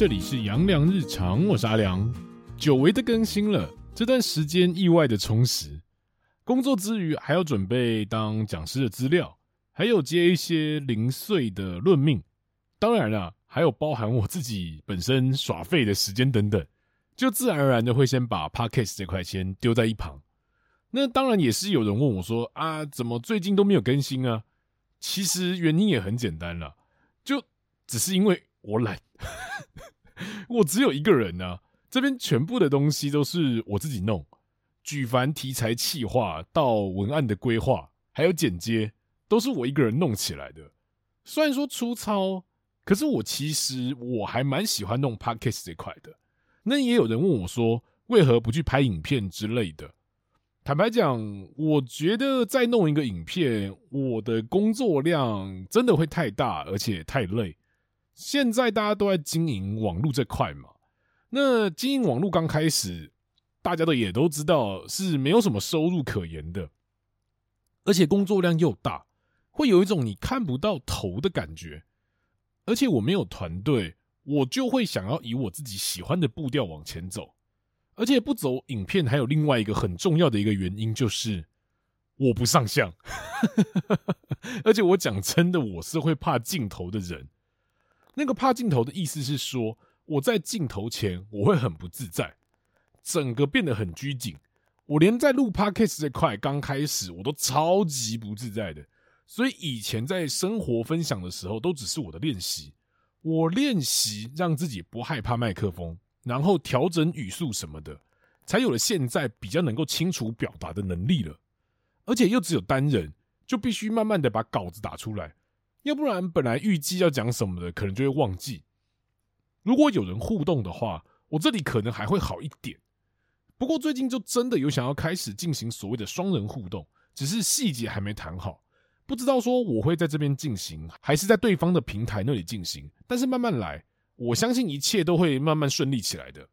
这里是杨良日常，我是阿良。久违的更新了，这段时间意外的充实。工作之余还要准备当讲师的资料，还有接一些零碎的论命。当然了，还有包含我自己本身耍废的时间等等，就自然而然的会先把 Podcast 这块先丢在一旁。那当然也是有人问我说啊，怎么最近都没有更新啊？其实原因也很简单了，就只是因为我懒，我只有一个人啊，这边全部的东西都是我自己弄，举凡题材企划到文案的规划，还有剪接，都是我一个人弄起来的。虽然说粗糙，可是我其实我还蛮喜欢弄 Podcast 这块的。那也有人问我说，为何不去拍影片之类的？坦白讲，我觉得再弄一个影片，我的工作量真的会太大，而且太累。现在大家都在经营网络这块嘛，那经营网络刚开始，大家都也都知道是没有什么收入可言的，而且工作量又大，会有一种你看不到头的感觉。而且我没有团队，我就会想要以我自己喜欢的步调往前走。而且不走影片，还有另外一个很重要的一个原因，就是我不上相。而且我讲真的，我是会怕镜头的人。那个怕镜头的意思是说，我在镜头前我会很不自在，整个变得很拘谨。我连在录 Podcast 这块刚开始，我都超级不自在的。所以以前在生活分享的时候，都只是我的练习。我练习让自己不害怕麦克风。然后调整语速什么的，才有了现在比较能够清楚表达的能力了。而且又只有单人，就必须慢慢的把稿子打出来，要不然本来预计要讲什么的，可能就会忘记。如果有人互动的话，我这里可能还会好一点。不过最近就真的有想要开始进行所谓的双人互动，只是细节还没谈好，不知道说我会在这边进行，还是在对方的平台那里进行。但是慢慢来。我相信一切都会慢慢顺利起来的。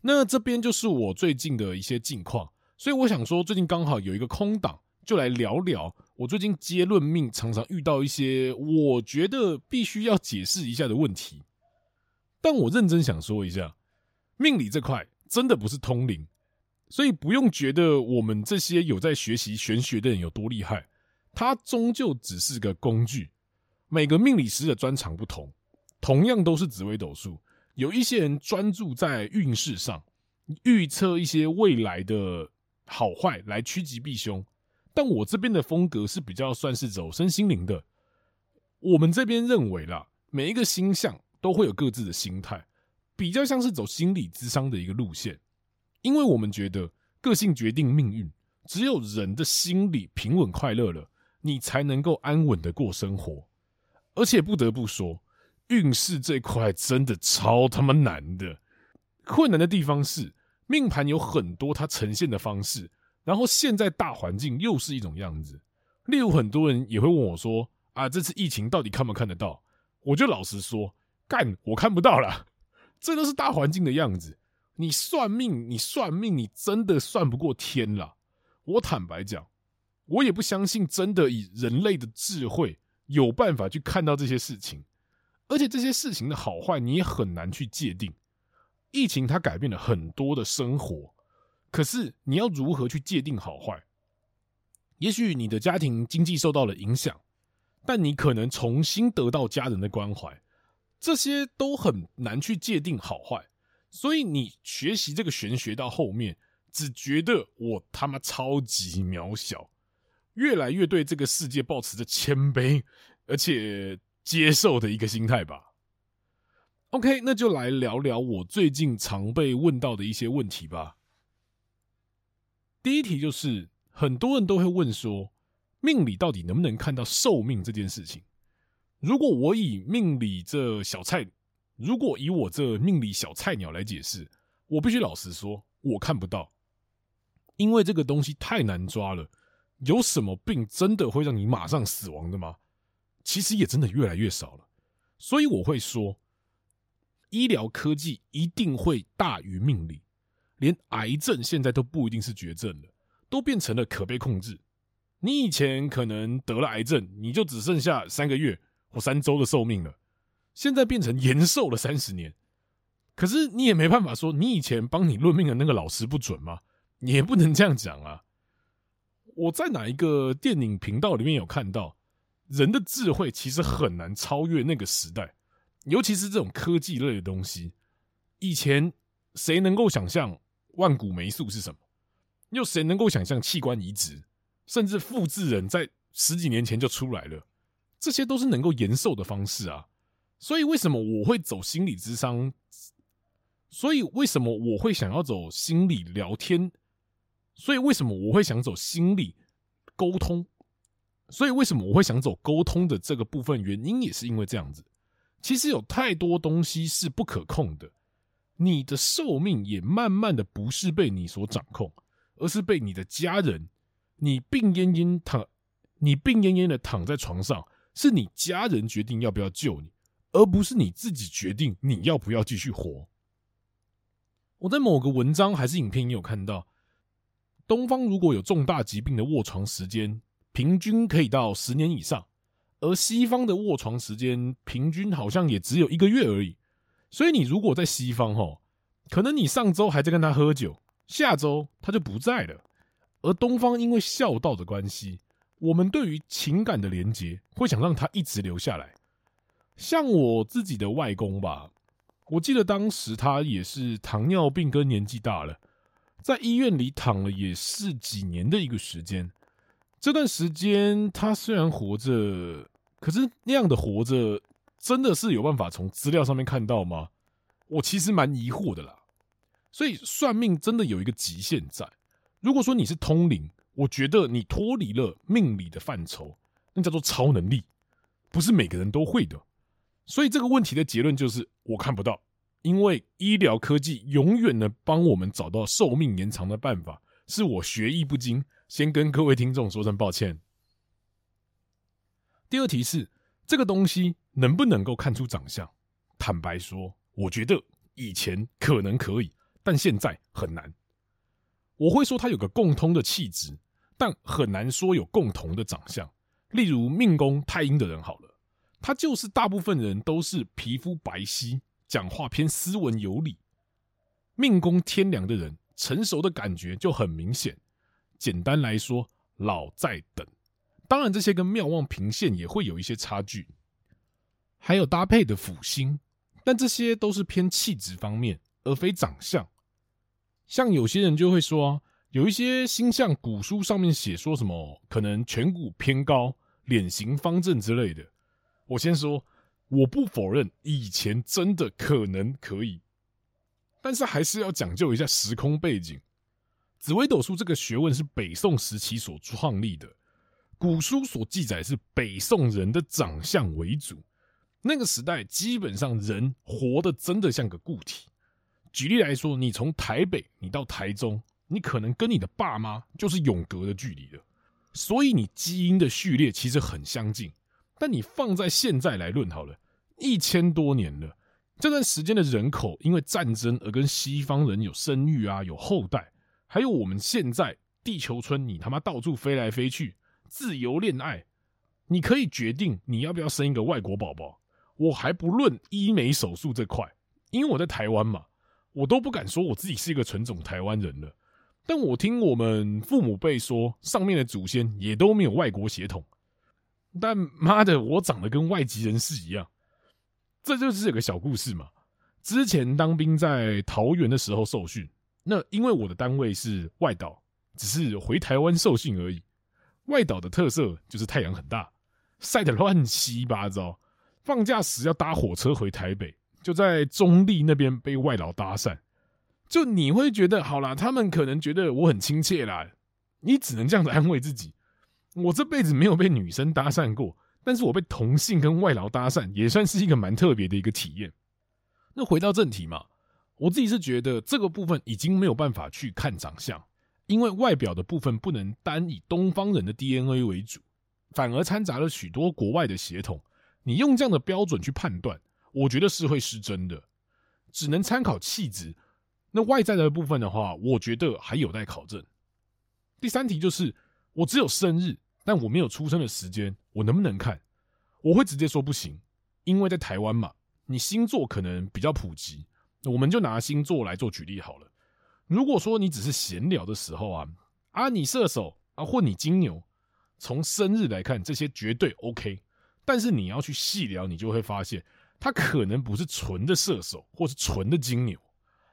那这边就是我最近的一些近况，所以我想说，最近刚好有一个空档，就来聊聊我最近接论命常常遇到一些我觉得必须要解释一下的问题。但我认真想说一下，命理这块真的不是通灵，所以不用觉得我们这些有在学习玄学的人有多厉害，它终究只是个工具。每个命理师的专长不同。同样都是紫微斗数，有一些人专注在运势上，预测一些未来的好坏来趋吉避凶。但我这边的风格是比较算是走身心灵的。我们这边认为啦，每一个星象都会有各自的心态，比较像是走心理智商的一个路线。因为我们觉得个性决定命运，只有人的心理平稳快乐了，你才能够安稳的过生活。而且不得不说。运势这块真的超他妈难的，困难的地方是命盘有很多它呈现的方式，然后现在大环境又是一种样子。例如很多人也会问我说：“啊，这次疫情到底看不看得到？”我就老实说：“干，我看不到啦。这都是大环境的样子。你算命，你算命，你真的算不过天啦。我坦白讲，我也不相信真的以人类的智慧有办法去看到这些事情。而且这些事情的好坏，你也很难去界定。疫情它改变了很多的生活，可是你要如何去界定好坏？也许你的家庭经济受到了影响，但你可能重新得到家人的关怀，这些都很难去界定好坏。所以你学习这个玄学到后面，只觉得我他妈超级渺小，越来越对这个世界抱持着谦卑，而且。接受的一个心态吧。OK，那就来聊聊我最近常被问到的一些问题吧。第一题就是，很多人都会问说，命理到底能不能看到寿命这件事情？如果我以命理这小菜，如果以我这命理小菜鸟来解释，我必须老实说，我看不到，因为这个东西太难抓了。有什么病真的会让你马上死亡的吗？其实也真的越来越少了，所以我会说，医疗科技一定会大于命理，连癌症现在都不一定是绝症了，都变成了可被控制。你以前可能得了癌症，你就只剩下三个月或三周的寿命了，现在变成延寿了三十年。可是你也没办法说，你以前帮你论命的那个老师不准吗？你也不能这样讲啊！我在哪一个电影频道里面有看到，人的智慧其实很难超越那个时代，尤其是这种科技类的东西。以前谁能够想象万古霉素是什么？又谁能够想象器官移植，甚至复制人在十几年前就出来了？这些都是能够延寿的方式啊！所以为什么我会走心理智商？所以，为什么我会想要走心理聊天？所以，为什么我会想走心理沟通？所以，为什么我会想走沟通的这个部分？原因也是因为这样子。其实有太多东西是不可控的，你的寿命也慢慢的不是被你所掌控，而是被你的家人。你病恹恹躺，你病恹恹的躺在床上，是你家人决定要不要救你，而不是你自己决定你要不要继续活。我在某个文章还是影片也有看到，东方如果有重大疾病的卧床时间，平均可以到十年以上，而西方的卧床时间平均好像也只有一个月而已。所以你如果在西方吼，可能你上周还在跟他喝酒，下周他就不在了。而东方因为孝道的关系，我们对于情感的连接会想让他一直留下来。像我自己的外公吧。我记得当时他也是糖尿病跟年纪大了，在医院里躺了也是几年的一个时间。这段时间他虽然活着，可是那样的活着真的是有办法从资料上面看到吗？我其实蛮疑惑的啦。所以算命真的有一个极限在。如果说你是通灵，我觉得你脱离了命理的范畴，那叫做超能力，不是每个人都会的。所以这个问题的结论就是我看不到，因为医疗科技永远能帮我们找到寿命延长的办法，是我学艺不精，先跟各位听众说声抱歉。第二题是这个东西能不能够看出长相？坦白说，我觉得以前可能可以，但现在很难。我会说他有个共通的气质，但很难说有共同的长相。例如命宫太阴的人好了。他就是大部分人都是皮肤白皙，讲话偏斯文有礼。命宫天梁的人，成熟的感觉就很明显。简单来说，老在等。当然，这些跟妙望平线也会有一些差距。还有搭配的辅星，但这些都是偏气质方面，而非长相。像有些人就会说，有一些星象古书上面写说什么，可能颧骨偏高，脸型方正之类的。我先说，我不否认以前真的可能可以，但是还是要讲究一下时空背景。紫微斗数这个学问是北宋时期所创立的，古书所记载是北宋人的长相为主。那个时代基本上人活得真的像个固体。举例来说，你从台北你到台中，你可能跟你的爸妈就是永隔的距离了，所以你基因的序列其实很相近。但你放在现在来论好了，一千多年了，这段时间的人口因为战争而跟西方人有生育啊，有后代，还有我们现在地球村，你他妈到处飞来飞去，自由恋爱，你可以决定你要不要生一个外国宝宝。我还不论医美手术这块，因为我在台湾嘛，我都不敢说我自己是一个纯种台湾人了。但我听我们父母辈说，上面的祖先也都没有外国血统。但妈的，我长得跟外籍人士一样，这就是有个小故事嘛。之前当兵在桃园的时候受训，那因为我的单位是外岛，只是回台湾受训而已。外岛的特色就是太阳很大，晒得乱七八糟。放假时要搭火车回台北，就在中坜那边被外劳搭讪。就你会觉得好啦，他们可能觉得我很亲切啦，你只能这样子安慰自己。我这辈子没有被女生搭讪过，但是我被同性跟外劳搭讪也算是一个蛮特别的一个体验。那回到正题嘛，我自己是觉得这个部分已经没有办法去看长相，因为外表的部分不能单以东方人的 DNA 为主，反而掺杂了许多国外的血统。你用这样的标准去判断，我觉得是会失真的，只能参考气质。那外在的部分的话，我觉得还有待考证。第三题就是我只有生日。但我没有出生的时间，我能不能看？我会直接说不行，因为在台湾嘛，你星座可能比较普及，我们就拿星座来做举例好了。如果说你只是闲聊的时候啊，啊，你射手啊，或你金牛，从生日来看，这些绝对 OK。但是你要去细聊，你就会发现，他可能不是纯的射手，或是纯的金牛，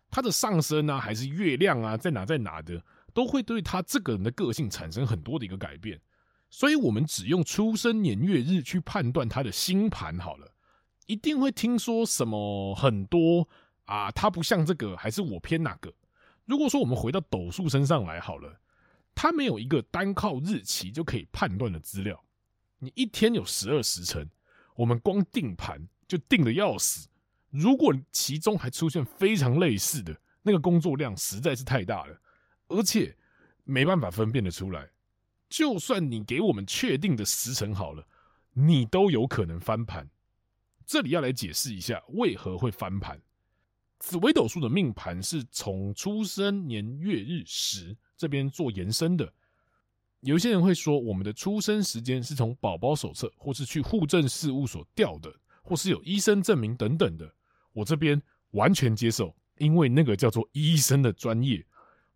他的上升啊，还是月亮啊，在哪在哪的，都会对他这个人的个性产生很多的一个改变。所以，我们只用出生年月日去判断他的星盘好了，一定会听说什么很多啊，他不像这个，还是我偏哪个？如果说我们回到斗数身上来好了，他没有一个单靠日期就可以判断的资料。你一天有十二时辰，我们光定盘就定的要死。如果其中还出现非常类似的，那个工作量实在是太大了，而且没办法分辨得出来。就算你给我们确定的时辰好了，你都有可能翻盘。这里要来解释一下为何会翻盘。紫微斗数的命盘是从出生年月日时这边做延伸的。有些人会说，我们的出生时间是从宝宝手册，或是去户政事务所调的，或是有医生证明等等的。我这边完全接受，因为那个叫做医生的专业，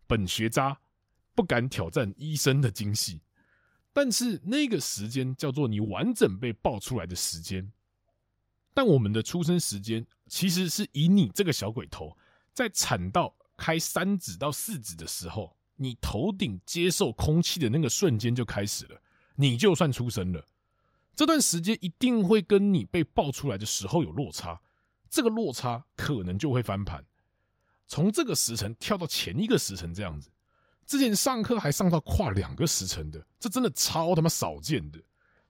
本学渣不敢挑战医生的精细。但是那个时间叫做你完整被爆出来的时间。但我们的出生时间其实是以你这个小鬼头在产道开三指到四指的时候。你头顶接受空气的那个瞬间就开始了，你就算出生了，这段时间一定会跟你被爆出来的时候有落差，这个落差可能就会翻盘，从这个时辰跳到前一个时辰这样子。之前上课还上到跨两个时辰的，这真的超他妈少见的。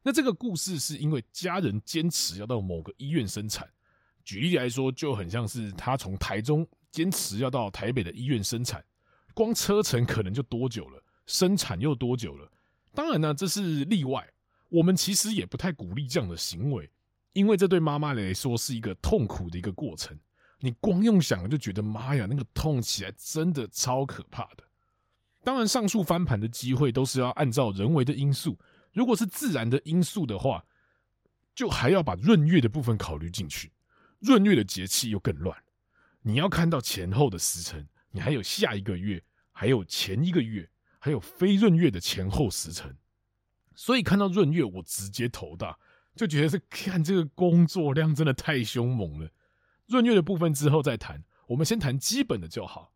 那这个故事是因为家人坚持要到某个医院生产，举例来说，就很像是他从台中坚持要到台北的医院生产。光车程可能就多久了，生产又多久了？当然呢，这是例外。我们其实也不太鼓励这样的行为，因为这对妈妈来说是一个痛苦的一个过程。你光用想就觉得妈呀，那个痛起来真的超可怕的。当然，上述翻盘的机会都是要按照人为的因素，如果是自然的因素的话，就还要把闰月的部分考虑进去。闰月的节气又更乱，你要看到前后的时辰。你还有下一个月，还有前一个月，还有非闰月的前后时辰，所以看到闰月，我直接头大，就觉得是看这个工作量真的太凶猛了。闰月的部分之后再谈，我们先谈基本的就好。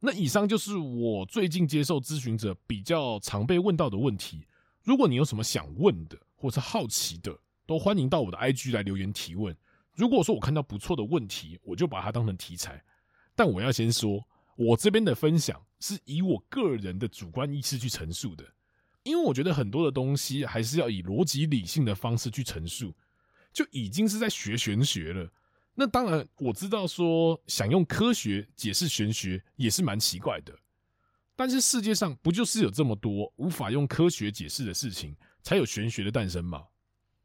那以上就是我最近接受咨询者比较常被问到的问题。如果你有什么想问的，或是好奇的，都欢迎到我的 IG 来留言提问。如果说我看到不错的问题，我就把它当成题材。但我要先说，我这边的分享是以我个人的主观意识去陈述的，因为我觉得很多的东西还是要以逻辑理性的方式去陈述，就已经是在学玄学了。那当然，我知道说想用科学解释玄学也是蛮奇怪的，但是世界上不就是有这么多无法用科学解释的事情，才有玄学的诞生吗？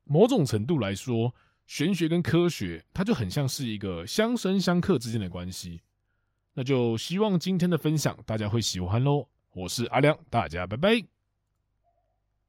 某种程度来说，玄学跟科学它就很像是一个相生相克之间的关系。那就希望今天的分享大家会喜欢喽！我是阿亮，大家拜拜。